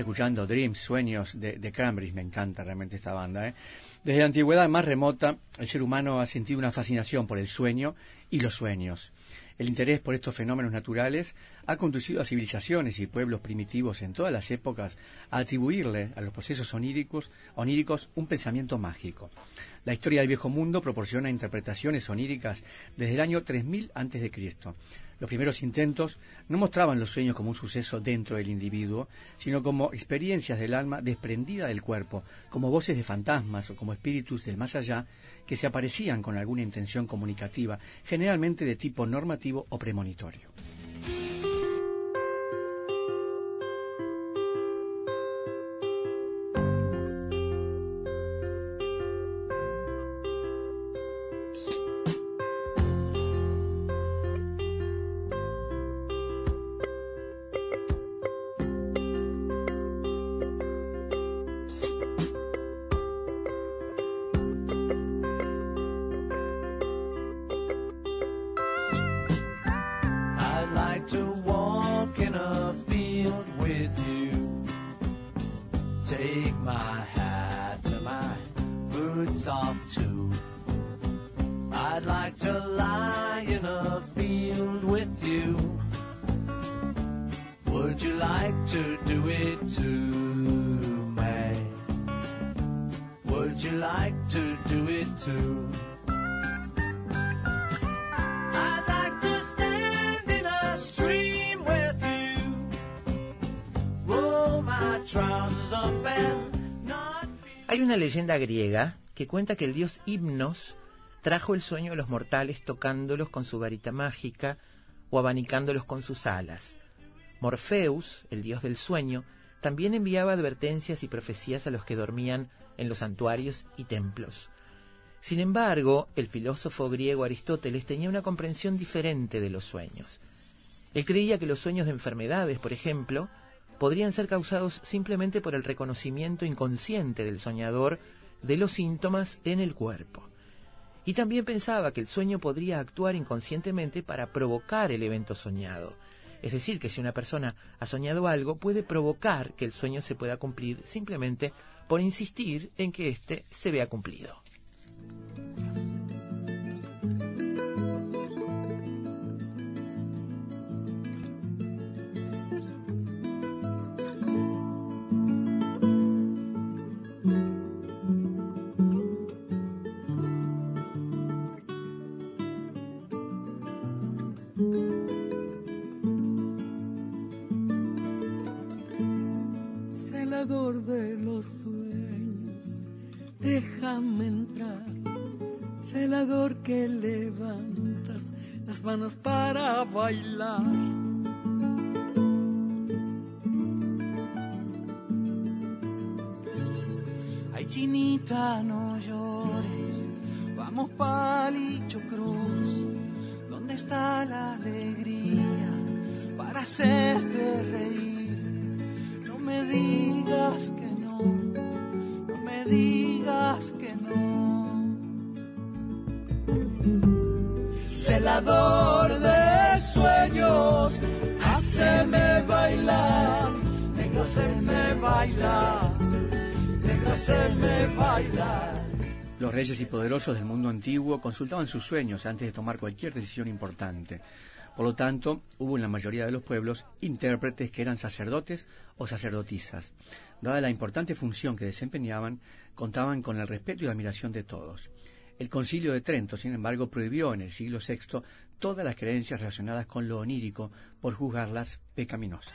Escuchando Dreams, Sueños de, de me encanta realmente esta banda. ¿eh? Desde la antigüedad más remota, el ser humano ha sentido una fascinación por el sueño y los sueños. El interés por estos fenómenos naturales ha conducido a civilizaciones y pueblos primitivos en todas las épocas a atribuirle a los procesos oníricos, oníricos un pensamiento mágico. La historia del viejo mundo proporciona interpretaciones oníricas desde el año 3000 a.C. Los primeros intentos no mostraban los sueños como un suceso dentro del individuo, sino como experiencias del alma desprendida del cuerpo, como voces de fantasmas o como espíritus del más allá que se aparecían con alguna intención comunicativa, generalmente de tipo normativo o premonitorio. Roll my trousers up and not Hay una leyenda griega que cuenta que el dios Himnos trajo el sueño a los mortales tocándolos con su varita mágica o abanicándolos con sus alas. Morpheus, el dios del sueño, también enviaba advertencias y profecías a los que dormían en los santuarios y templos. Sin embargo, el filósofo griego Aristóteles tenía una comprensión diferente de los sueños. Él creía que los sueños de enfermedades, por ejemplo, podrían ser causados simplemente por el reconocimiento inconsciente del soñador de los síntomas en el cuerpo. Y también pensaba que el sueño podría actuar inconscientemente para provocar el evento soñado. Es decir, que si una persona ha soñado algo, puede provocar que el sueño se pueda cumplir simplemente por insistir en que éste se vea cumplido. Que levantas las manos para bailar. Ay, chinita, no llores, vamos palicho cruz. ¿Dónde está la alegría para hacerte reír? Bailar, haceme bailar. Los reyes y poderosos del mundo antiguo consultaban sus sueños antes de tomar cualquier decisión importante. Por lo tanto, hubo en la mayoría de los pueblos intérpretes que eran sacerdotes o sacerdotisas. Dada la importante función que desempeñaban, contaban con el respeto y admiración de todos. El concilio de Trento, sin embargo, prohibió en el siglo VI todas las creencias relacionadas con lo onírico por juzgarlas pecaminosas.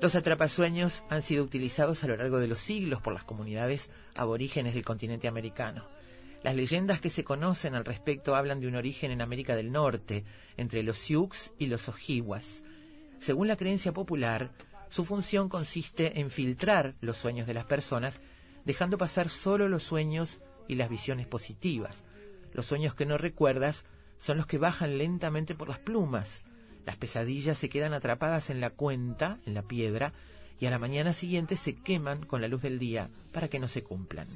Los atrapasueños han sido utilizados a lo largo de los siglos por las comunidades aborígenes del continente americano. Las leyendas que se conocen al respecto hablan de un origen en América del Norte, entre los Sioux y los Ojibwas. Según la creencia popular, su función consiste en filtrar los sueños de las personas, dejando pasar solo los sueños y las visiones positivas. Los sueños que no recuerdas son los que bajan lentamente por las plumas. Las pesadillas se quedan atrapadas en la cuenta, en la piedra, y a la mañana siguiente se queman con la luz del día para que no se cumplan.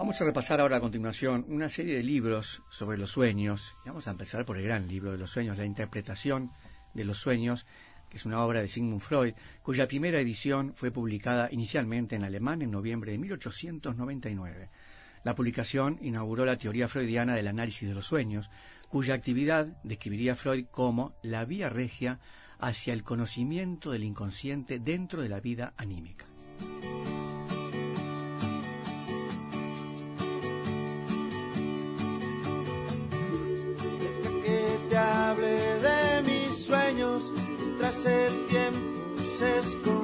Vamos a repasar ahora a continuación una serie de libros sobre los sueños. Vamos a empezar por el gran libro de los sueños, La interpretación de los sueños, que es una obra de Sigmund Freud, cuya primera edición fue publicada inicialmente en alemán en noviembre de 1899. La publicación inauguró la teoría freudiana del análisis de los sueños, cuya actividad describiría Freud como la vía regia hacia el conocimiento del inconsciente dentro de la vida anímica. El tiempo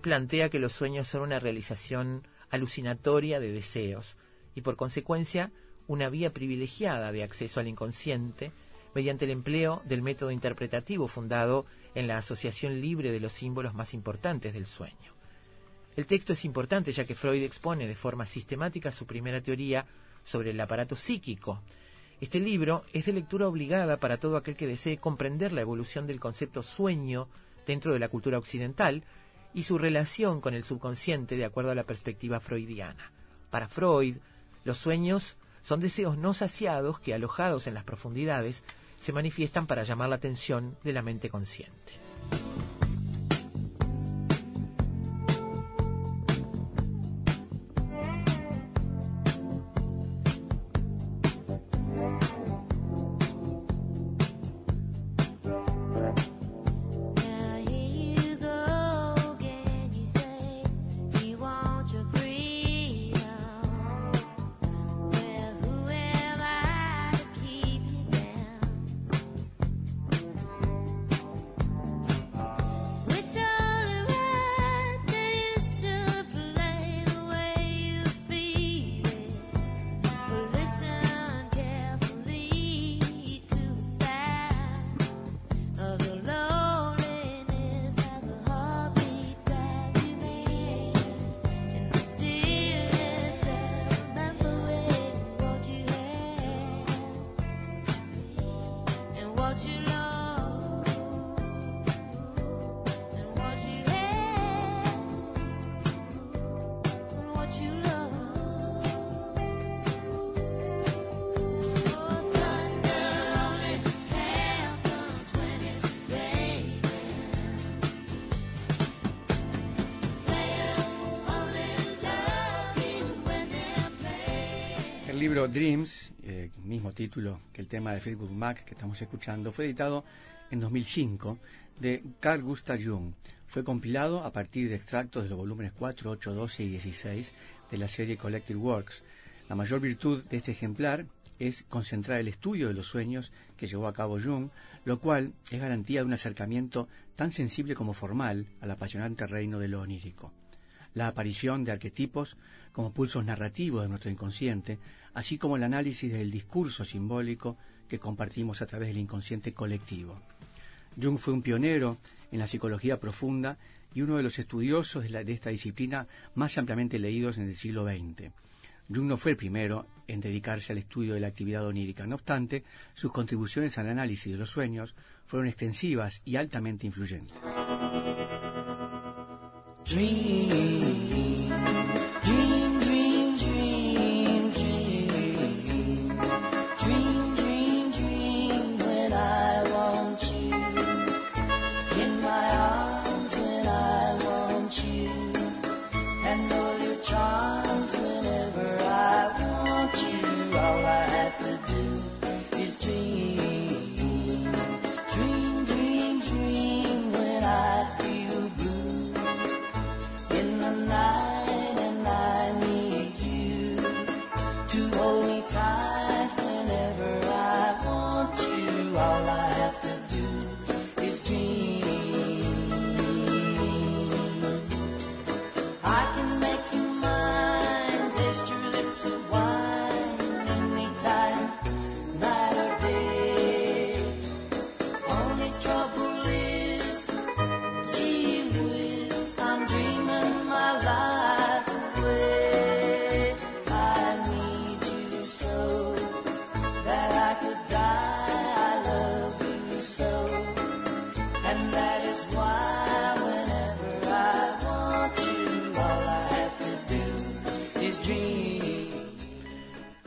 plantea que los sueños son una realización alucinatoria de deseos y por consecuencia una vía privilegiada de acceso al inconsciente mediante el empleo del método interpretativo fundado en la asociación libre de los símbolos más importantes del sueño. El texto es importante ya que Freud expone de forma sistemática su primera teoría sobre el aparato psíquico. Este libro es de lectura obligada para todo aquel que desee comprender la evolución del concepto sueño dentro de la cultura occidental y su relación con el subconsciente de acuerdo a la perspectiva freudiana. Para Freud, los sueños son deseos no saciados que, alojados en las profundidades, se manifiestan para llamar la atención de la mente consciente. Libro Dreams, eh, mismo título que el tema de Fleetwood Mac que estamos escuchando, fue editado en 2005 de Carl Gustav Jung. Fue compilado a partir de extractos de los volúmenes 4, 8, 12 y 16 de la serie Collected Works. La mayor virtud de este ejemplar es concentrar el estudio de los sueños que llevó a cabo Jung, lo cual es garantía de un acercamiento tan sensible como formal al apasionante reino de lo onírico la aparición de arquetipos como pulsos narrativos de nuestro inconsciente, así como el análisis del discurso simbólico que compartimos a través del inconsciente colectivo. Jung fue un pionero en la psicología profunda y uno de los estudiosos de, esta disciplina más ampliamente leídos en el siglo XX. Jung no fue el primero en dedicarse al estudio de la actividad onírica. No obstante, sus contribuciones al análisis de los sueños fueron extensivas y altamente influyentes.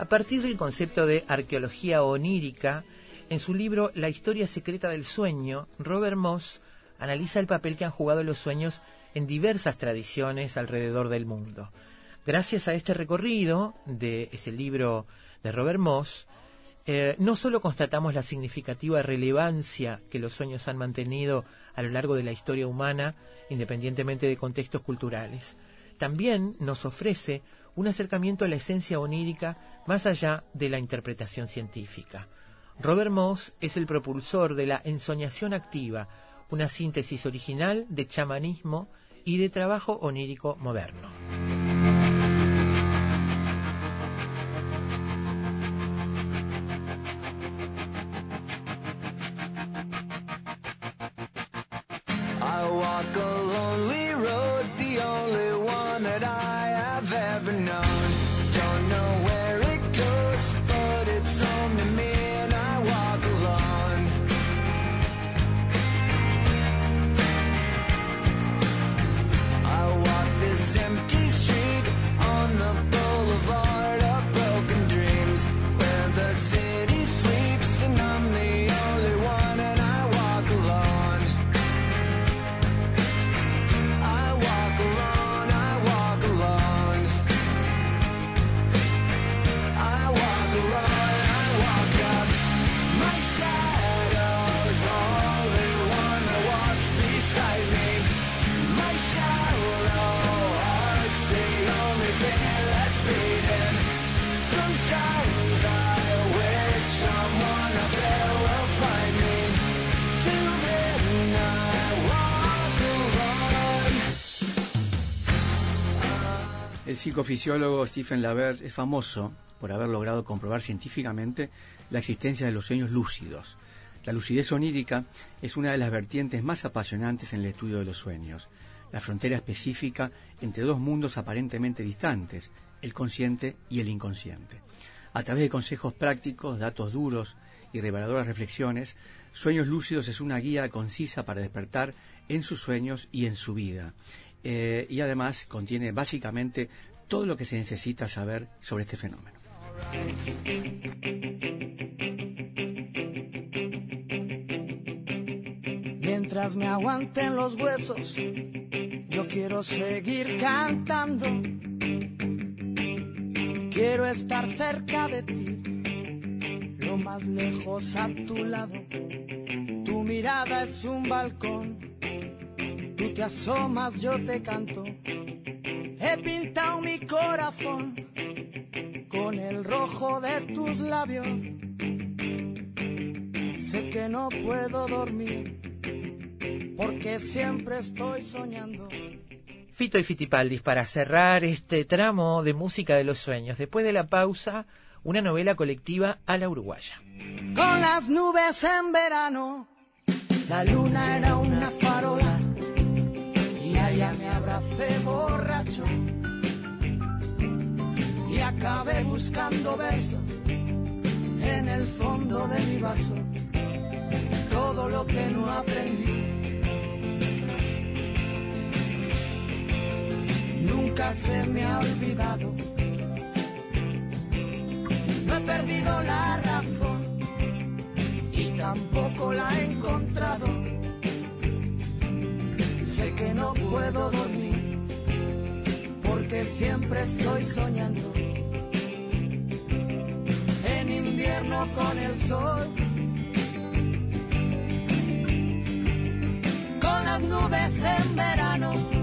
A partir del concepto de arqueología onírica, en su libro La historia secreta del sueño, Robert Moss analiza el papel que han jugado los sueños en diversas tradiciones alrededor del mundo. Gracias a este recorrido de ese libro de Robert Moss, eh, no solo constatamos la significativa relevancia que los sueños han mantenido a lo largo de la historia humana, independientemente de contextos culturales, también nos ofrece un acercamiento a la esencia onírica más allá de la interpretación científica. Robert Moss es el propulsor de la ensoñación activa, una síntesis original de chamanismo y de trabajo onírico moderno. El psicofisiólogo Stephen Lavert es famoso por haber logrado comprobar científicamente la existencia de los sueños lúcidos. La lucidez onírica es una de las vertientes más apasionantes en el estudio de los sueños, la frontera específica entre dos mundos aparentemente distantes, el consciente y el inconsciente. A través de consejos prácticos, datos duros y reveladoras reflexiones, Sueños Lúcidos es una guía concisa para despertar en sus sueños y en su vida. Eh, y además contiene básicamente todo lo que se necesita saber sobre este fenómeno. Mientras me aguanten los huesos, yo quiero seguir cantando. Quiero estar cerca de ti, lo más lejos a tu lado. Tu mirada es un balcón, tú te asomas, yo te canto. He pintado mi corazón con el rojo de tus labios. Sé que no puedo dormir porque siempre estoy soñando. Fito y Fitipaldis para cerrar este tramo de música de los sueños. Después de la pausa, una novela colectiva a la uruguaya. Con las nubes en verano, la luna era una allá me abracé borracho y acabé buscando versos en el fondo de mi vaso. Todo lo que no aprendí nunca se me ha olvidado. No he perdido la razón y tampoco la he encontrado. Que no puedo dormir porque siempre estoy soñando. En invierno con el sol, con las nubes en verano.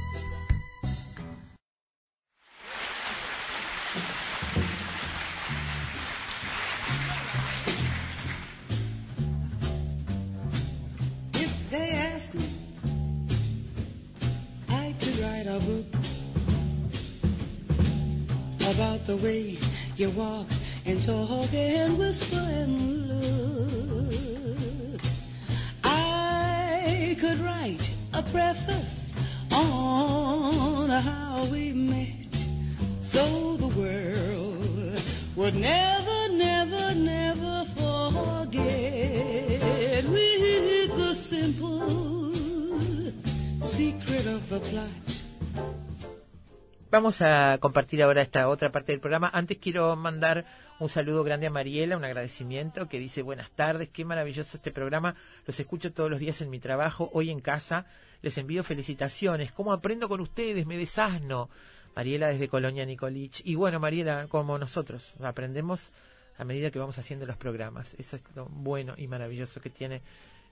Vamos a compartir ahora esta otra parte del programa. Antes quiero mandar un saludo grande a Mariela, un agradecimiento que dice buenas tardes, qué maravilloso este programa, los escucho todos los días en mi trabajo, hoy en casa, les envío felicitaciones, cómo aprendo con ustedes, me desasno. Mariela desde Colonia Nicolich. Y bueno, Mariela, como nosotros, aprendemos a medida que vamos haciendo los programas. Eso es lo bueno y maravilloso que tiene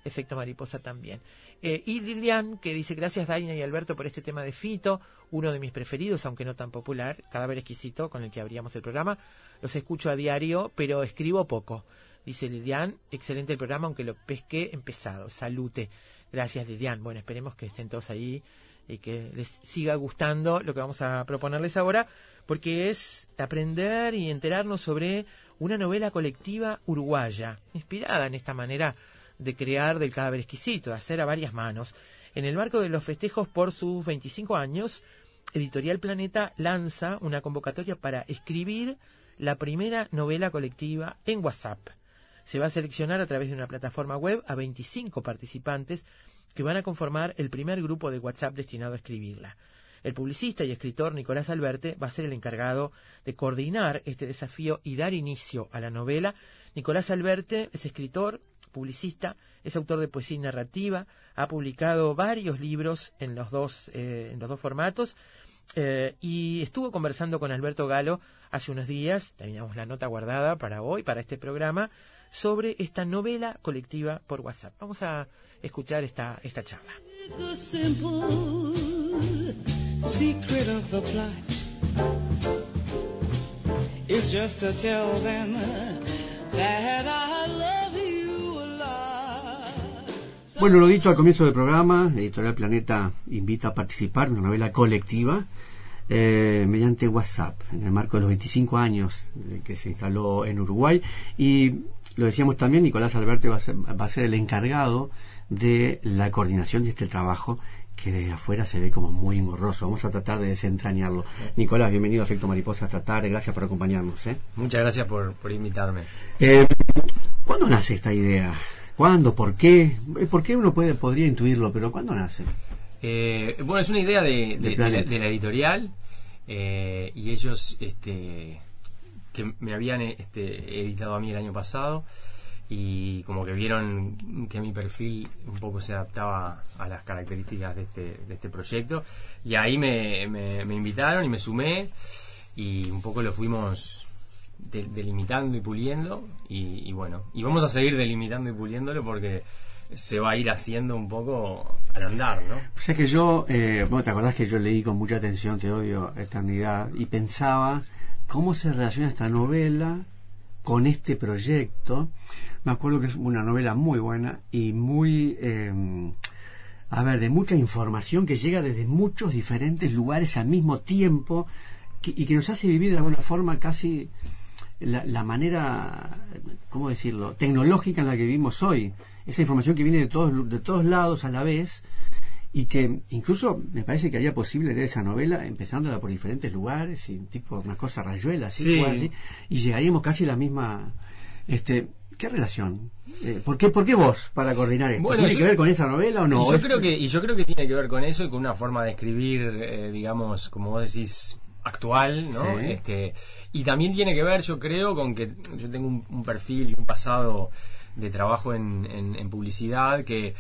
Efecto Mariposa también. Eh, y Lilian, que dice, gracias Daina y Alberto por este tema de Fito, uno de mis preferidos, aunque no tan popular, cadáver exquisito, con el que abríamos el programa. Los escucho a diario, pero escribo poco. Dice Lilian, excelente el programa, aunque lo pesqué empezado. Salute. Gracias Lilian. Bueno, esperemos que estén todos ahí y que les siga gustando lo que vamos a proponerles ahora, porque es aprender y enterarnos sobre una novela colectiva uruguaya, inspirada en esta manera de crear del cadáver exquisito, de hacer a varias manos. En el marco de los festejos por sus 25 años, Editorial Planeta lanza una convocatoria para escribir la primera novela colectiva en WhatsApp. Se va a seleccionar a través de una plataforma web a 25 participantes que van a conformar el primer grupo de WhatsApp destinado a escribirla. El publicista y escritor Nicolás Alberte va a ser el encargado de coordinar este desafío y dar inicio a la novela. Nicolás Alberte es escritor, publicista, es autor de poesía y narrativa, ha publicado varios libros en los dos, eh, en los dos formatos eh, y estuvo conversando con Alberto Galo hace unos días, teníamos la nota guardada para hoy, para este programa, sobre esta novela colectiva por WhatsApp. Vamos a escuchar esta, esta charla. Is just to tell them that I Bueno, lo dicho al comienzo del programa, Editorial Planeta invita a participar en una novela colectiva eh, mediante WhatsApp, en el marco de los 25 años eh, que se instaló en Uruguay. Y lo decíamos también, Nicolás Alberte va a ser, va a ser el encargado de la coordinación de este trabajo que desde afuera se ve como muy engorroso. Vamos a tratar de desentrañarlo. Nicolás, bienvenido a Efecto Mariposa esta tarde. Gracias por acompañarnos. ¿eh? Muchas gracias por, por invitarme. Eh, ¿Cuándo nace esta idea? ¿Cuándo? ¿Por qué? Eh, ¿Por qué uno puede, podría intuirlo? Pero ¿cuándo nace? Eh, bueno, es una idea de, de- De de la, Planeta. de la editorial eh, y ellos este, que me habían este, editado a mí el año pasado y como que vieron que mi perfil un poco se adaptaba a las características de este, de este proyecto y ahí me, me- me invitaron y me sumé y un poco lo fuimos de- delimitando y puliendo y, bueno, y vamos a seguir delimitando y puliéndolo porque se va a ir haciendo un poco al andar, ¿no? O sea que yo, eh, bueno, te acordás que yo leí con mucha atención Te odio, Eternidad y pensaba cómo se relaciona esta novela con este proyecto. Me acuerdo que es una novela muy buena y muy, eh, a ver, de mucha información que llega desde muchos diferentes lugares al mismo tiempo y que nos hace vivir de alguna forma casi la, la manera, ¿cómo decirlo?, tecnológica en la que vivimos hoy. Esa información que viene de todos, de todos lados a la vez y que incluso me parece que haría posible leer esa novela empezándola por diferentes lugares y tipo una cosa rayuela así, Sí. cosas así, y llegaríamos casi a la misma este ¿qué relación? Eh, ¿por, qué, ¿Por qué vos para coordinar esto? Bueno, ¿Tiene yo- que ver con esa novela o no? Y yo creo que y yo creo que tiene que ver con eso y con una forma de escribir eh, digamos como vos decís actual no Sí. este y también tiene que ver yo creo con que yo tengo un, un perfil y un pasado de trabajo en, en- en publicidad que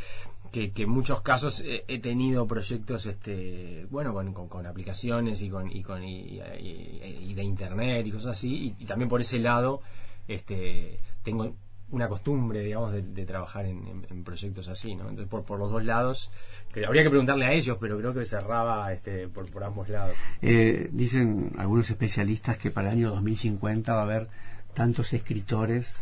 que, que en muchos casos he, tenido proyectos este bueno con, con- con aplicaciones y con y con y, y- y de internet y cosas así y, y también por ese lado este tengo una costumbre digamos de, de trabajar en, en- en proyectos así no entonces por, por los dos lados que habría que preguntarle a ellos pero creo que cerraba este por, por ambos lados Eh, dicen algunos especialistas que para el año 2050 va a haber tantos escritores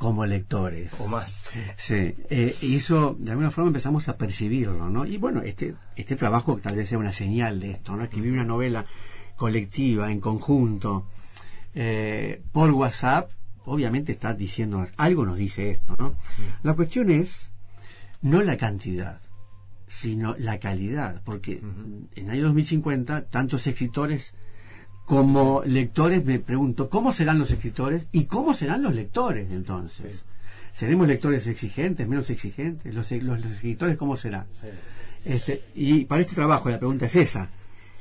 como lectores. o más Sí, eh, y eso de alguna forma empezamos a percibirlo, ¿no? Y bueno, este, este trabajo tal vez sea una señal de esto, ¿no? Escribir una novela colectiva, en conjunto, eh, por WhatsApp, obviamente está diciendo, algo nos dice esto, ¿no? La cuestión es no la cantidad, sino la calidad, porque en el año 2050 tantos escritores como lectores me pregunto cómo serán los escritores y cómo serán los lectores entonces. ¿Seremos lectores exigentes, menos exigentes? ¿Los, los, los escritores cómo serán? Este, y para este trabajo la pregunta es esa.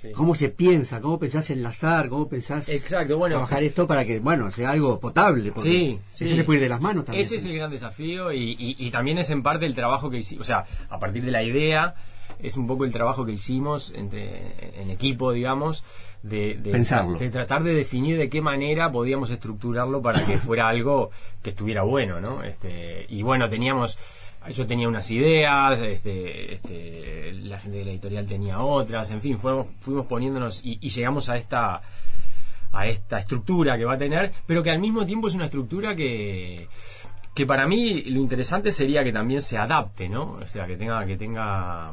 Sí. ¿Cómo se piensa? ¿Cómo pensás enlazar? ¿Cómo pensás Exacto, bueno. trabajar esto para que, bueno, sea algo potable? Porque Sí, sí. Eso se puede ir de las manos también. Ese es el gran desafío y, y- y también es en parte el trabajo que hicimos, o sea, a partir de la idea, es un poco el trabajo que hicimos entre en equipo, digamos, de, de, Pensarlo. de tratar de definir de qué manera podíamos estructurarlo para que fuera algo que estuviera bueno, ¿no? Este, y bueno, teníamos yo tenía unas ideas, este, este, la gente de la editorial tenía otras, en fin, fuimos, fuimos poniéndonos y, y llegamos a esta a esta estructura que va a tener, pero que al mismo tiempo es una estructura que que para mí lo interesante sería que también se adapte, ¿no? O sea, que tenga que tenga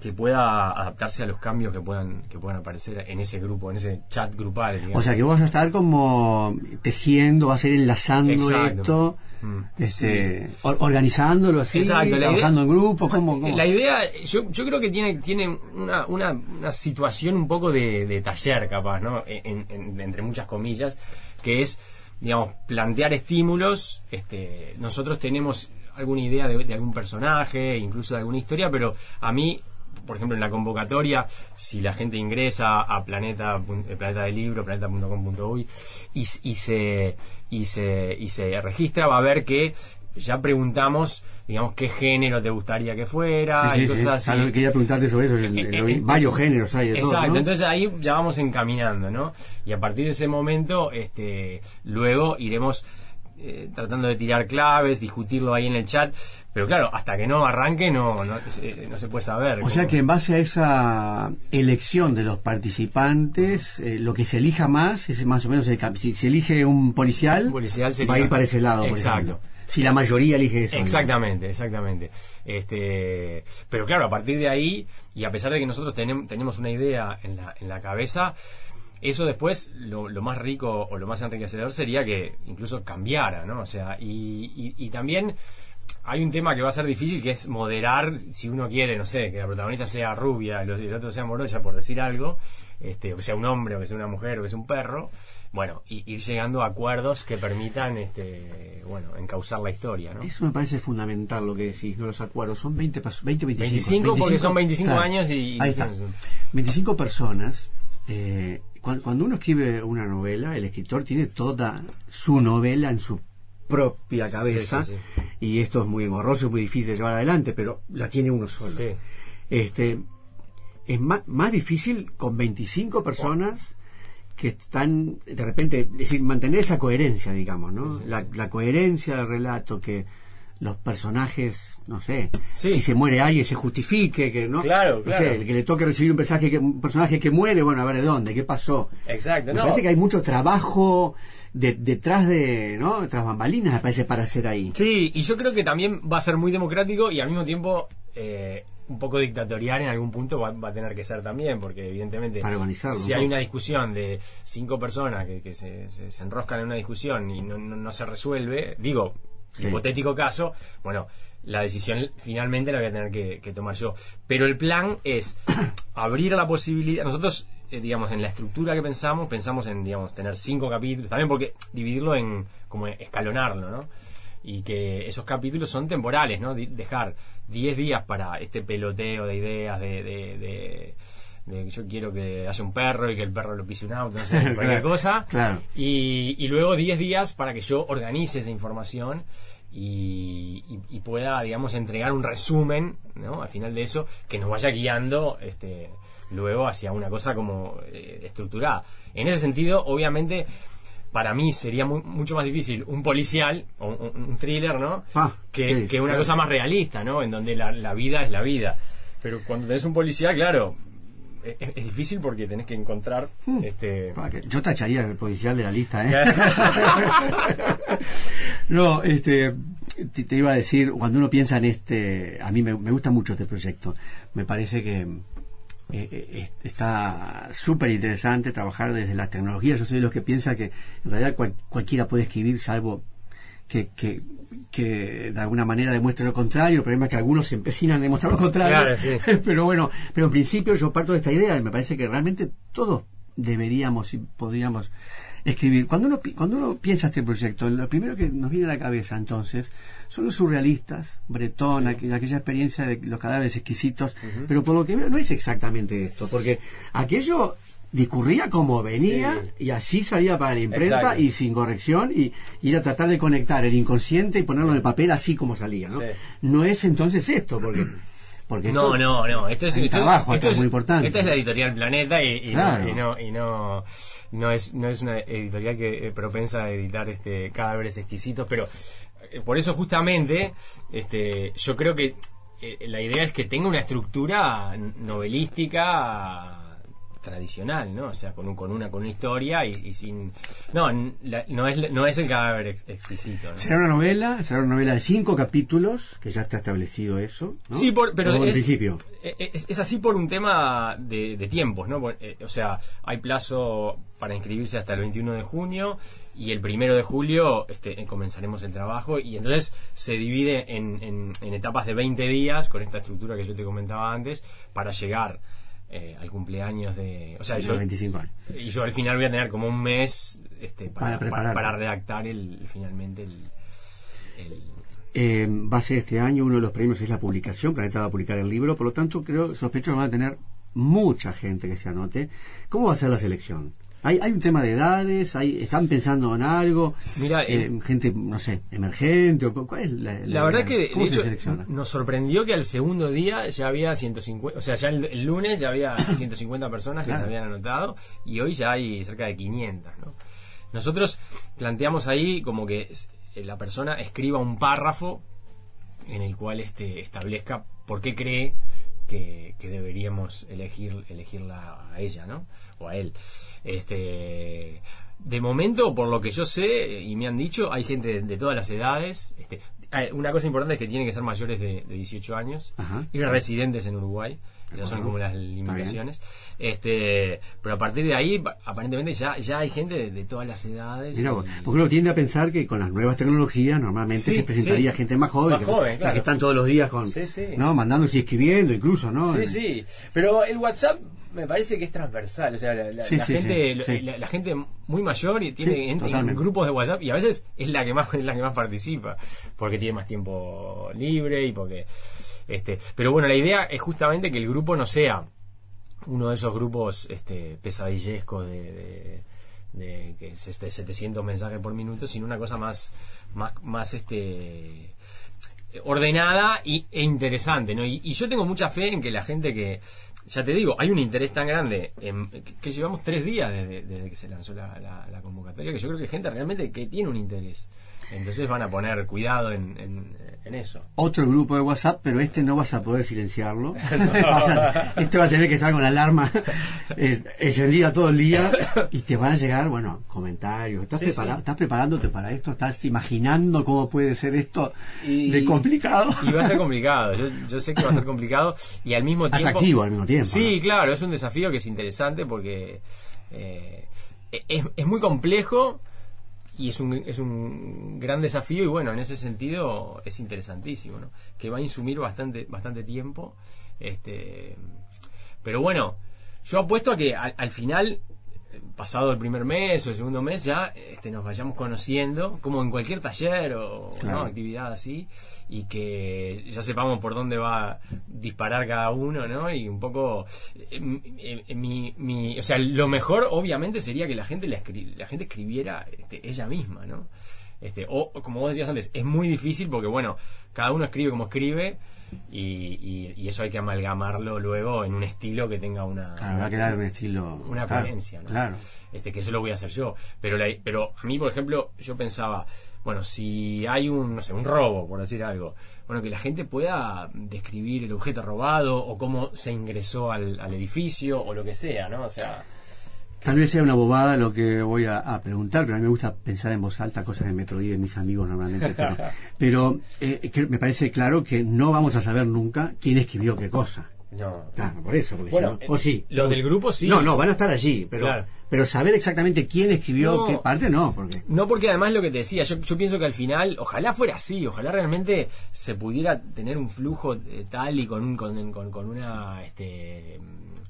que pueda adaptarse a los cambios que puedan que puedan aparecer en ese grupo, en ese chat grupal. digamos. O sea que vos vas a estar como tejiendo, vas a ir enlazando Exacto. esto. Este, or- organizándolo así, Exacto, trabajando idea- en grupo, ¿cómo, cómo? La idea, yo, yo creo que tiene, tiene una, una, una situación un poco de, de taller, capaz, ¿no? En- en- entre muchas comillas, que es, digamos, plantear estímulos. Este, nosotros tenemos alguna idea de, de algún personaje, incluso de alguna historia, pero a mí, por ejemplo, en la convocatoria, si la gente ingresa a planeta, eh, planeta del libro, planeta.com.uy, y, y se y se y se registra, va a ver que ya preguntamos, digamos, qué género te gustaría que fuera, Sí, sí, y cosas sí. así. Claro, quería preguntarte sobre eso, el- el- Eh, eh, varios géneros hay de todo, Exacto, ¿no? entonces ahí ya vamos encaminando, ¿no? Y a partir de ese momento, este, luego iremos eh, tratando de tirar claves, discutirlo ahí en el chat, pero claro, hasta que no arranque no, no, eh, no se puede saber. O sea que en base a esa elección de los participantes, eh, lo que se elija más es más o menos el Si se elige un policial, policial sería- va a ir para ese lado. Exacto. Si la mayoría elige eso. ¿no? Exactamente, exactamente. Este, pero claro, a partir de ahí, y a pesar de que nosotros tenem- tenemos una idea en la, en la cabeza, eso después lo, lo más rico o lo más enriquecedor sería que incluso cambiara, ¿no? O sea, y, y- y también hay un tema que va a ser difícil que es moderar, si uno quiere, no sé, que la protagonista sea rubia y el otro sea morocha, por decir algo, este, o que sea un hombre, o que sea una mujer, o que sea un perro, bueno, y, ir llegando a acuerdos que permitan, este, bueno, encauzar la historia, ¿no? Eso me parece fundamental lo que decís, no los acuerdos. Son 20, pas- 20 25. 25 porque son 25 años y- Ahí está. 25 personas. eh, cuando uno escribe una novela, el escritor tiene toda su novela en su propia cabeza. Sí, sí, Y esto es muy engorroso, es muy difícil de llevar adelante, pero la tiene uno solo. Este, es más, más difícil con 25 personas que están de repente, es decir, mantener esa coherencia, digamos, ¿no? La, la coherencia del relato, que los personajes, no sé, Sí. si se muere alguien se justifique, que no, Claro, no claro. sé, el que le toque recibir un personaje que, un personaje que muere, bueno, a ver de dónde, qué pasó. Exacto, Me no. parece que hay mucho trabajo de- detrás de, ¿no? Tras bambalinas, me parece, para hacer ahí. Sí, y yo creo que también va a ser muy democrático y al mismo tiempo eh, un poco dictatorial en algún punto va, va a tener que ser también, porque evidentemente Para si ¿no? hay una discusión de cinco personas que, que se, se- se enroscan en una discusión y no- no se resuelve, digo, Sí. hipotético caso, bueno, la decisión finalmente la voy a tener que, que tomar yo. Pero el plan es abrir la posibilidad. Nosotros, eh, digamos, en la estructura que pensamos, pensamos en, digamos, tener cinco capítulos, también porque dividirlo en, como escalonarlo, ¿no? Y que esos capítulos son temporales, ¿no? Dejar 10 días para este peloteo de ideas, de, de, de- de que yo quiero que haya un perro y que el perro lo pise un auto, no sé, cualquier Claro, cosa. claro. Y, y luego 10 días para que yo organice esa información y, y- y pueda, digamos, entregar un resumen, ¿no? Al final de eso, que nos vaya guiando este, luego hacia una cosa como eh, estructurada. En ese sentido, obviamente, para mí sería mu- mucho más difícil un policial o un, un thriller, ¿no? Ah, que, sí, que una claro. cosa más realista, ¿no? En donde la, la vida es la vida. Pero cuando tenés un policial, claro, es, es difícil porque tenés que encontrar este Ah, que Yo tacharía el policial de la lista, ¿eh? no, este, te, te iba a decir, cuando uno piensa en este, a mí me, me gusta mucho este proyecto. Me parece que eh, eh, está súper interesante trabajar desde las tecnologías. Yo soy de los que piensa que en realidad cual- cualquiera puede escribir, salvo que, que, que de alguna manera demuestre lo contrario. El problema es que algunos se empecinan a demostrar lo contrario. Claro, sí. pero bueno, pero en principio yo parto de esta idea y me parece que realmente todos deberíamos y podríamos escribir. Cuando uno, cuando uno piensa este proyecto, lo primero que nos viene a la cabeza entonces son los surrealistas, Bretón, aquella experiencia de los cadáveres exquisitos, pero por lo que veo no es exactamente esto, porque aquello discurría como venía y así salía para la imprenta Exacto. y sin corrección y, y era tratar de conectar el inconsciente y ponerlo en el papel así como salía, ¿no? Sí. No es entonces esto, porque... porque No, esto- no, no. Esto es, esto- trabajo, esto es muy importante. Esta es la editorial Planeta y, y Claro. no, y no, y no, no es, no es una editorial que eh, propensa a editar este cadáveres exquisitos, pero eh, por eso justamente este, yo creo que eh, la idea es que tenga una estructura novelística tradicional, ¿no? O sea, con, un, con una con una historia y, y sin no la- no es no es el cadáver ex- exquisito, ¿no? Será una novela, será una novela de cinco capítulos, que ya está establecido eso, ¿no? Sí, por- pero es, principio. eh, Es, es así por un tema de, de tiempos, ¿no? Por- eh, o sea, hay plazo para inscribirse hasta el 21 de junio y el primero de julio este, comenzaremos el trabajo y entonces se divide en, en- en etapas de 20 días con esta estructura que yo te comentaba antes para llegar eh, al cumpleaños de... O sea, yo, 25 años. y yo al final voy a tener como un mes este, Para para, para, para redactar el, finalmente el- el Eh, va a ser este año uno de los premios es la publicación, Planeta va a publicar el libro, por lo tanto creo, sospecho que van a tener mucha gente que se anote. ¿Cómo va a ser la selección? ¿Hay, hay un tema de edades? ¿Hay, ¿Están pensando en algo? Mira, Eh, eh, gente, no sé, emergente, o cu- ¿cuál es la, La verdad que, de ¿Cómo se hecho, selecciona? nos sorprendió que al segundo día ya había 150, o sea, ya el, el lunes ya había 150 personas que Claro. se habían anotado y hoy ya hay cerca de 500, ¿no? Nosotros planteamos ahí como que eh, la persona escriba un párrafo en el cual este establezca por qué cree que, que deberíamos elegir elegirla a ella, ¿no? O a él. Este de momento, por lo que yo sé eh, y me han dicho, hay gente de, de todas las edades. Este, una cosa importante es que tienen que ser mayores de, de 18 años Ajá. y residentes en Uruguay. Esas son como las limitaciones. Este, pero a partir de ahí, pa- aparentemente ya, ya hay gente de, de todas las edades. Mira vos, porque uno tiende a pensar que con las nuevas tecnologías normalmente Sí, se presentaría sí. gente más joven, Más que, joven, la claro. que están todos los días con, Sí, sí. ¿no? mandándose y escribiendo incluso, ¿no? Sí, sí. Pero el WhatsApp me parece que es transversal. O sea, la, la- la gente. La, la gente muy mayor y tiene en grupos de WhatsApp y a veces es la que más es la que más participa porque tiene más tiempo libre y porque este. Pero bueno, la idea es justamente que el grupo no sea uno de esos grupos este pesadillescos de, de- que es este 700 mensajes por minuto, sino una cosa más más más este ordenada y, e interesante, ¿no? Y, yo tengo mucha fe en que la gente que, ya te digo, hay un interés tan grande, en, que, que llevamos tres días desde, desde que se lanzó la, la- la convocatoria, que yo creo que hay gente realmente que tiene un interés. Entonces van a poner cuidado en, en, en eso. Otro grupo de WhatsApp, pero este no vas a poder silenciarlo. A- este va a tener que estar con la alarma eh, encendida todo el día y te van a llegar, bueno, comentarios. ¿Estás, Sí, prepara- sí. ¿Estás preparándote para esto? ¿Estás imaginando cómo puede ser esto Y- de complicado? Y va a ser complicado, yo, yo sé que va a ser complicado y al mismo tiempo... Atractivo al mismo tiempo. Sí, claro, es un desafío que es interesante porque eh, es, es muy complejo y es un, es un gran desafío y bueno, en ese sentido es interesantísimo, ¿no? Que va a insumir bastante, bastante tiempo. Este, pero bueno, yo apuesto a que al, al final, pasado el primer mes o el segundo mes, ya este, nos vayamos conociendo, como en cualquier taller o actividad así, y que ya sepamos por dónde va a disparar cada uno, ¿no? Y un poco, eh, eh, eh, mi, mi- o sea, lo mejor obviamente sería que la gente la, la gente escribiera este, ella misma, ¿no? Este, o como vos decías antes, es muy difícil porque, bueno, cada uno escribe como escribe y, y- y eso hay que amalgamarlo luego en un estilo que tenga una, Claro, va a quedar un estilo. una claro, coherencia, ¿no? Claro. Este, que eso lo voy a hacer yo. Pero, la- pero a mí, por ejemplo, yo pensaba, bueno, si hay un, no sé, un robo, por decir algo, bueno, que la gente pueda describir el objeto robado o cómo se ingresó al, al edificio o lo que sea, ¿no? O sea, Tal vez sea una bobada lo que voy a, a preguntar, pero a mí me gusta pensar en voz alta, cosas que me prohíben mis amigos normalmente. Pero, pero, eh, que me parece claro que no vamos a saber nunca quién escribió qué cosa. no. Claro, por eso. Porque Bueno, si no- o sí. lo del grupo sí. No, no, van a estar allí, pero, Claro. pero saber exactamente quién escribió No. qué parte, no, porque. No, porque además lo que te decía, yo, yo pienso que al final, ojalá fuera así, ojalá realmente se pudiera tener un flujo eh, tal y con, un, con, con- con una este,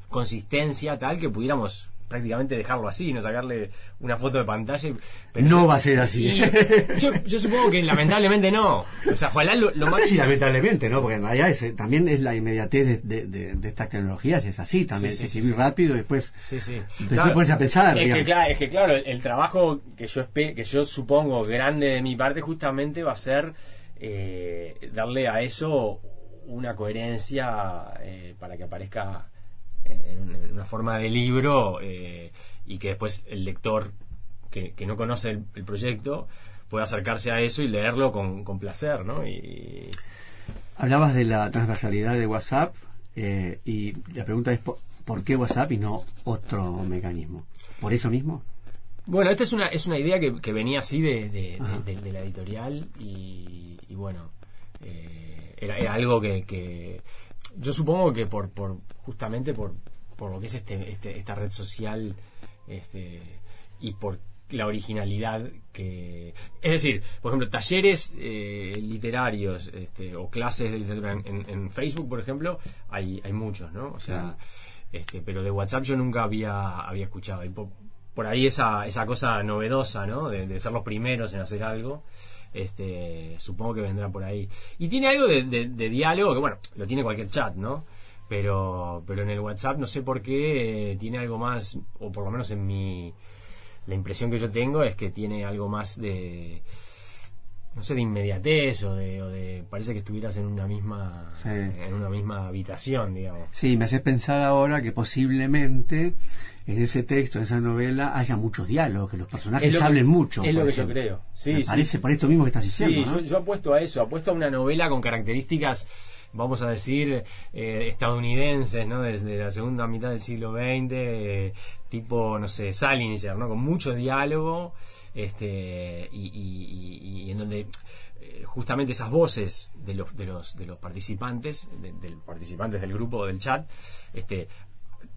consistencia tal que pudiéramos prácticamente dejarlo así, no sacarle una foto de pantalla. pero- No va a ser así. Yo, yo supongo que lamentablemente no. O sea, ojalá lo, lo no más... sé si lamentablemente, ¿no? Porque en realidad es- también es la inmediatez de, de- de- de estas tecnologías, es así también. Sí, sí, escribir sí, rápido y después. Sí, sí. Después ponerse a pensar, Es que, claro, es que claro, el, el trabajo que yo que yo supongo grande de mi parte justamente va a ser eh, darle a eso una coherencia eh, para que aparezca en, un- en una forma de libro eh, y que después el lector que, que no conoce el, el proyecto pueda acercarse a eso y leerlo con, con placer, ¿no? Y, Hablabas de la transversalidad de WhatsApp eh, y la pregunta es: ¿por, qué WhatsApp y no otro mecanismo? ¿Por eso mismo? Bueno, esta es una, es una idea que, que venía así de, de- Ajá. de- de- de la editorial y, y bueno, eh, era, era algo que, que yo supongo que por, por justamente por, por lo que es este, este- esta red social este, y por la originalidad que es decir por ejemplo talleres eh, literarios este, o clases de literatura en, Facebook por ejemplo hay, hay muchos no o sea este, pero de WhatsApp yo nunca había, había escuchado. Y po- por, ahí esa, esa cosa novedosa, ¿no? De, de ser los primeros en hacer algo. Este, supongo que vendrá por ahí. Y tiene algo de, de- de diálogo que, bueno, lo tiene cualquier chat, ¿no? Pero, pero en el WhatsApp no sé por qué eh, tiene algo más, o por lo menos en mi. La impresión que yo tengo es que tiene algo más de. No sé, de inmediatez o de, o de parece que estuvieras en una misma Sí. en una misma habitación, digamos. Sí, me hace pensar ahora que posiblemente en ese texto, en esa novela, haya muchos diálogos, que los personajes que- hablen mucho. es lo que yo creo. Sí, me sí. parece por esto mismo que estás diciendo. Sí, ¿no? yo, yo apuesto a eso, apuesto a una novela con características, vamos a decir, eh, estadounidenses, ¿no? Desde la segunda mitad del siglo XX, eh, tipo, no sé, Salinger, ¿no? Con mucho diálogo, este, y, y- y- y en donde eh, justamente esas voces de los, de los, de los participantes, de, de los participantes del grupo del chat, este,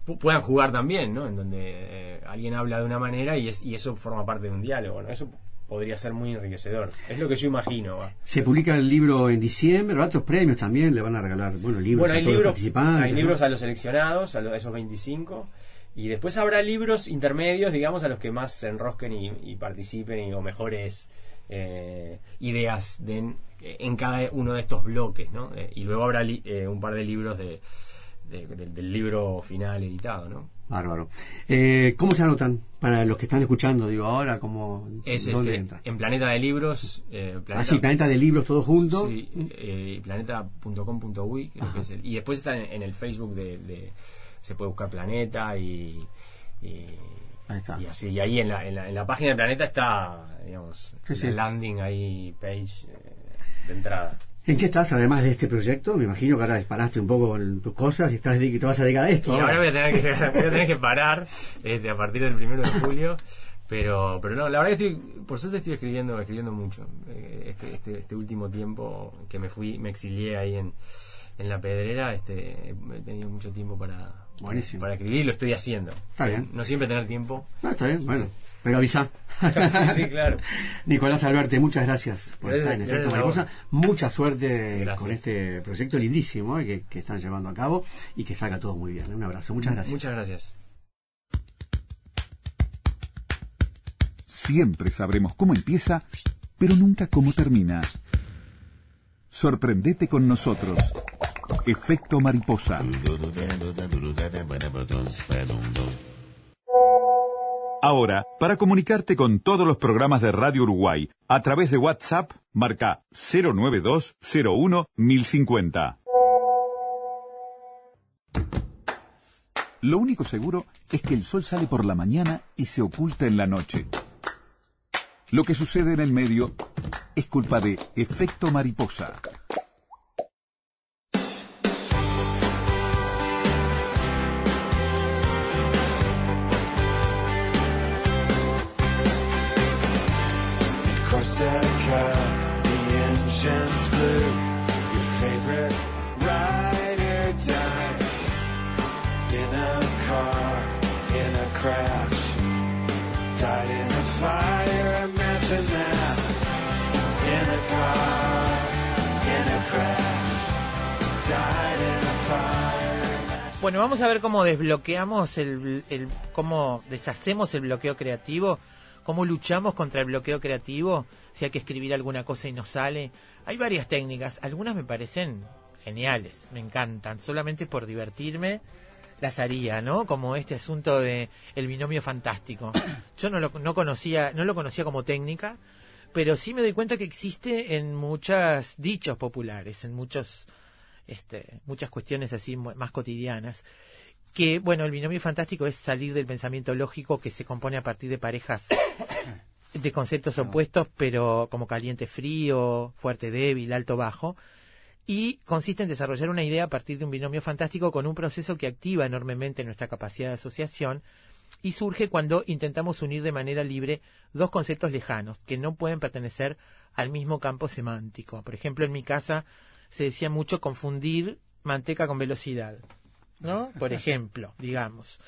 puedan jugar también, ¿no? En donde eh, alguien habla de una manera y, es, y eso forma parte de un diálogo, ¿no? Eso podría ser muy enriquecedor. Es lo que yo imagino. ¿va? Se publica el libro en diciembre, otros premios también, le van a regalar, bueno, libros Bueno, a hay los libros, participantes. hay ¿no? libros a los seleccionados, a, los- a esos 25, y después habrá libros intermedios, digamos, a los que más se enrosquen y, y participen y, o mejores eh, ideas den eh, en cada uno de estos bloques, ¿no? Eh, y luego habrá li- un par de libros de, de- de- del libro final editado, ¿no? Bárbaro. Eh, ¿Cómo se anotan? Para los que están escuchando, digo, ahora, ¿cómo, Es ¿dónde este, entran? en Planeta de Libros. Eh, Ah, sí, Planeta de Libros, todo junto. Sí, eh, planeta.com.uy, y después está en, en el Facebook de, de- Se puede buscar Planeta y. y- Ahí está. Y así, y ahí en la, en la, en la página del planeta está, digamos, sí. landing ahí, page eh, de entrada. ¿En qué estás, además de este proyecto? Me imagino que ahora disparaste un poco en tus cosas y estás te vas a dedicar a esto. Y ahora. ahora voy a tener que, voy a tener que parar este, a partir del primero de julio. Pero, pero no, la verdad que estoy, por suerte estoy escribiendo, escribiendo mucho. Eh, Este, este, este último tiempo que me fui, me exilié ahí en, en la pedrera, este, he tenido mucho tiempo para, Buenísimo. para escribir y lo estoy haciendo. Está bien. No siempre tener tiempo. No, está bien, bueno. Pero avisa. Sí, sí, claro. Nicolás Alberti, muchas gracias por Gracias- estar en Efecto. Mariposa. Mucha suerte Gracias. con este proyecto lindísimo eh, que, que están llevando a cabo y que salga todo muy bien. Un abrazo, muchas gracias. Muchas gracias. Siempre sabremos cómo empieza, pero nunca cómo termina. Sorprendete con nosotros. Efecto mariposa. Ahora, para comunicarte con todos los programas de Radio Uruguay a través de WhatsApp, marca 09201 1050. Lo único seguro es que el sol sale por la mañana y se oculta en la noche. Lo que sucede en el medio es culpa de efecto mariposa. Bueno, vamos a ver cómo desbloqueamos el, el cómo deshacemos el bloqueo creativo, cómo luchamos contra el bloqueo creativo, si hay que escribir alguna cosa y no sale. Hay varias técnicas, algunas me parecen geniales, me encantan, solamente por divertirme las haría, ¿no? Como este asunto de el binomio fantástico. Yo no lo no conocía, no lo conocía como técnica, pero sí me doy cuenta que existe en muchos dichos populares, en muchos este, muchas cuestiones así más cotidianas. Que, bueno, el binomio fantástico es salir del pensamiento lógico que se compone a partir de parejas de conceptos opuestos, pero como caliente frío, fuerte débil, alto bajo. Y consiste en desarrollar una idea a partir de un binomio fantástico con un proceso que activa enormemente nuestra capacidad de asociación y surge cuando intentamos unir de manera libre dos conceptos lejanos que no pueden pertenecer al mismo campo semántico. Por ejemplo, en mi casa se decía mucho confundir manteca con velocidad, ¿no? Por ejemplo, digamos.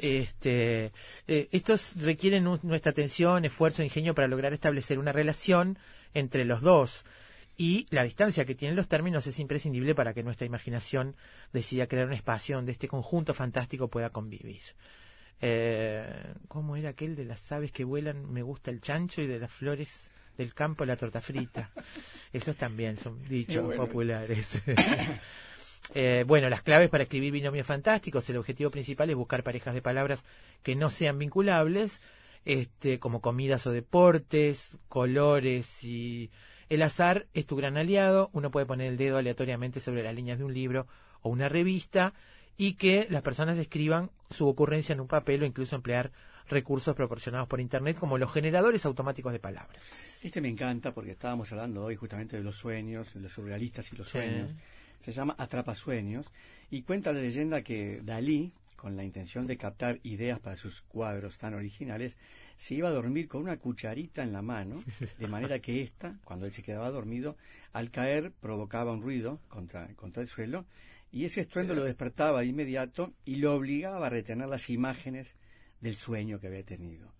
Este, eh, estos requieren un- nuestra atención, esfuerzo, ingenio para lograr establecer una relación entre los dos. Y la distancia que tienen los términos es imprescindible para que nuestra imaginación decida crear un espacio donde este conjunto fantástico pueda convivir. Eh, ¿Cómo era aquel de las aves que vuelan? Me gusta el chancho y de las flores del campo la torta frita. Esos también son dichos bueno. populares. Eh, bueno, las claves para escribir binomios fantásticos. El objetivo principal es buscar parejas de palabras que no sean vinculables, este, como comidas o deportes, colores y el azar es tu gran aliado. Uno puede poner el dedo aleatoriamente sobre las líneas de un libro o una revista y que las personas escriban su ocurrencia en un papel o incluso emplear recursos proporcionados por internet como los generadores automáticos de palabras. Este me encanta porque estábamos hablando hoy justamente de los sueños, de los surrealistas y los Sí. sueños. Se llama Atrapasueños y cuenta la leyenda que Dalí, con la intención de captar ideas para sus cuadros tan originales, se iba a dormir con una cucharita en la mano, de manera que ésta, cuando él se quedaba dormido, al caer provocaba un ruido contra, contra el suelo y ese estruendo lo despertaba de inmediato y lo obligaba a retener las imágenes del sueño que había tenido.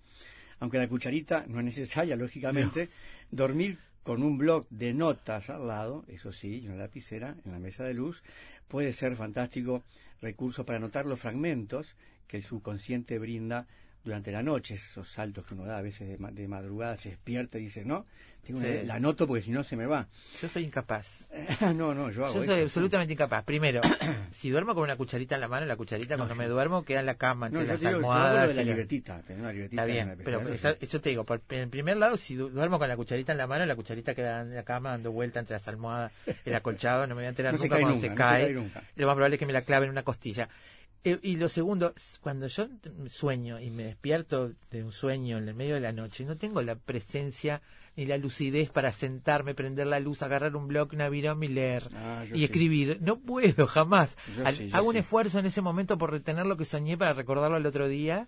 Aunque la cucharita no es necesaria, lógicamente, dormir con un bloc de notas al lado, eso sí, y una lapicera en la mesa de luz, puede ser fantástico recurso para anotar los fragmentos que el subconsciente brinda durante la noche, esos saltos que uno da a veces de, ma- de madrugada, se despierta y dice, no, tengo una Sí. idea, la anoto porque si no se me va. Yo soy incapaz. no, no, yo hago Yo soy absolutamente incapaz. Primero, si duermo con una cucharita en la mano, la cucharita cuando me duermo queda en la cama, entre No, yo las digo, yo almohadas. lo de la libretita, tener una libretita Está en bien, una pero esa- yo te digo, por, en primer lado, si du- duermo con la cucharita en la mano, la cucharita queda en la cama dando vuelta entre las almohadas, el acolchado, no me voy a enterar No se nunca cae cuando nunca, se no se cae. cae nunca. Lo más probable es que me la clave en una costilla. Eh, y lo segundo, cuando yo sueño y me despierto de un sueño en el medio de la noche, no tengo la presencia ni la lucidez para sentarme, prender la luz, agarrar un blog, Navirón y leer Ah, y sí. escribir. No puedo, jamás. Yo Al- sí, yo hago un sí. esfuerzo en ese momento por retener lo que soñé para recordarlo al otro día.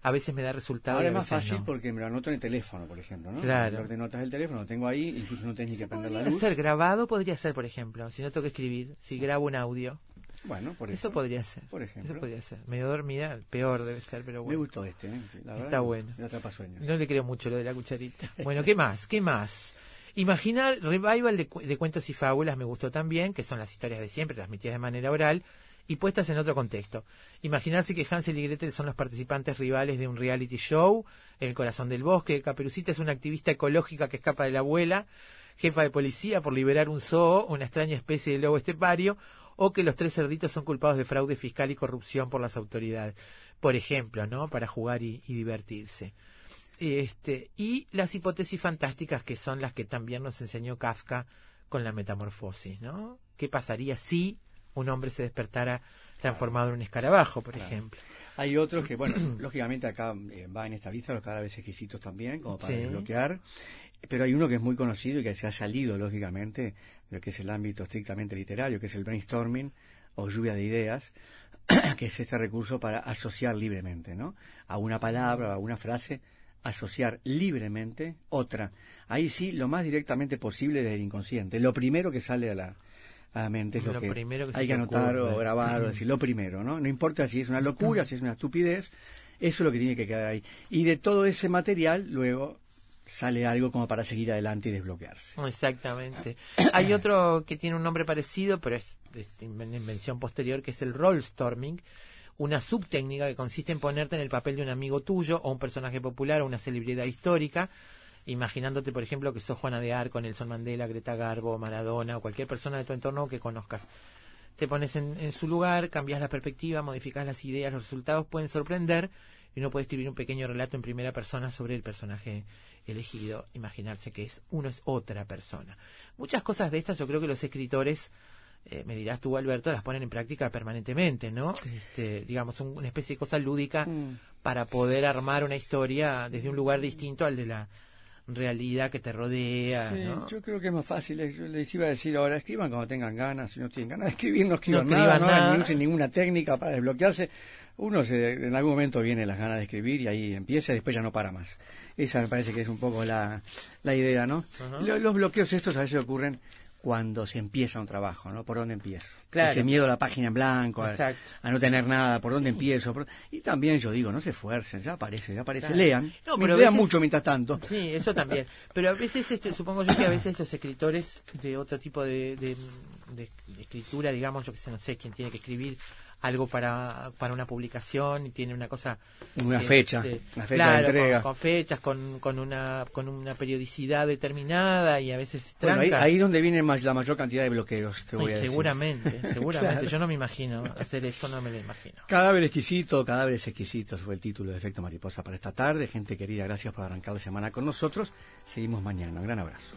A veces me da resultado. Ahora es más fácil no. porque me lo anoto en el teléfono, por ejemplo, ¿no? Claro. De notas del teléfono lo tengo ahí, incluso no tenés ni que prender la Podría luz. ser grabado, podría ser, por ejemplo, si no tengo que escribir, si grabo un audio. Bueno, por Eso eso. podría ser. Por ejemplo. Eso podría ser. Medio dormida, peor debe ser, pero Me bueno. gustó este, ¿eh? La verdad, Está bueno. Me atrapa sueños. No le creo mucho lo de la cucharita. Bueno, ¿qué más? ¿Qué más? Imaginar revival de, cu- de cuentos y fábulas me gustó también, que son las historias de siempre transmitidas de manera oral y puestas en otro contexto. Imaginarse que Hansel y Gretel son los participantes rivales de un reality show, El corazón del bosque, Caperucita es una activista ecológica que escapa de la abuela, jefa de policía por liberar un zoo, una extraña especie de lobo estepario, o que los tres cerditos son culpados de fraude fiscal y corrupción por las autoridades. Por ejemplo, ¿no? Para jugar y- y divertirse. Este, y las hipótesis fantásticas que son las que también nos enseñó Kafka con la metamorfosis, ¿no? ¿Qué pasaría si un hombre se despertara transformado en un escarabajo, por ejemplo? Hay otros que, bueno, lógicamente acá eh, va en esta lista los cada vez exquisitos también, como para Sí. desbloquear. Pero hay uno que es muy conocido y que se ha salido, lógicamente, de lo que es el ámbito estrictamente literario, que es el brainstorming o lluvia de ideas, que es este recurso para asociar libremente, ¿no? A una palabra o a una frase, asociar libremente otra. Ahí sí, lo más directamente posible desde el inconsciente. Lo primero que sale a la, a la mente es lo, Lo que, primero que hay que anotar ocurre. o grabar o decir lo primero, ¿no? No importa si es una locura, si es una estupidez, eso es lo que tiene que quedar ahí. Y de todo ese material, luego sale algo como para seguir adelante y desbloquearse. Exactamente. Hay otro que tiene un nombre parecido, pero es, una invención posterior, que es el rollstorming, una subtécnica que consiste en ponerte en el papel de un amigo tuyo o un personaje popular o una celebridad histórica, imaginándote, por ejemplo, que sos Juana de Arco, Nelson Mandela, Greta Garbo, Maradona o cualquier persona de tu entorno que conozcas. Te pones en, en su lugar, cambias la perspectiva, modificas las ideas, los resultados pueden sorprender y uno puede escribir un pequeño relato en primera persona sobre el personaje elegido, imaginarse que es uno es otra persona. Muchas cosas de estas yo creo que los escritores, eh, me dirás tú Alberto, las ponen en práctica permanentemente, ¿no? Este, digamos, un- una especie de cosa lúdica para poder armar una historia desde un lugar distinto al de la realidad que te rodea, Sí, ¿no? yo creo que es más fácil. Yo les iba a decir ahora, escriban cuando tengan ganas. Si no tienen ganas de escribir, no escriban No nada, escriban no hagan nada. ni usen ninguna técnica para desbloquearse. Uno se, en algún momento viene las ganas de escribir y ahí empieza y después ya no para más. Esa me parece que es un poco la, la idea, ¿no? Los bloqueos estos a veces ocurren cuando se empieza un trabajo, ¿no? ¿Por dónde empiezo? Claro. Ese miedo a la página en blanco, a, no tener nada, ¿por dónde empiezo? Por- Y también yo digo, no se esfuercen, ya aparece, ya aparece. Claro. Lean, No, pero veces- mucho mientras tanto. Sí, eso también. Pero a veces, este, supongo yo que a veces los escritores de otro tipo de, de- de escritura, digamos, yo que sé, no sé, quién tiene que escribir algo para, para una publicación y tiene una cosa... Una este, fecha, una fecha de claro, entrega. Con, con fechas, con, con, una, con una periodicidad determinada y a veces Bueno, ahí, ahí es donde viene más- la mayor cantidad de bloqueos, te voy a decir. seguramente, seguramente. Claro. Yo no me imagino hacer eso, no me lo imagino. Cadáver exquisito, cadáveres exquisitos fue el título de Efecto Mariposa para esta tarde. Gente querida, gracias por arrancar la semana con nosotros. Seguimos mañana. Un gran abrazo.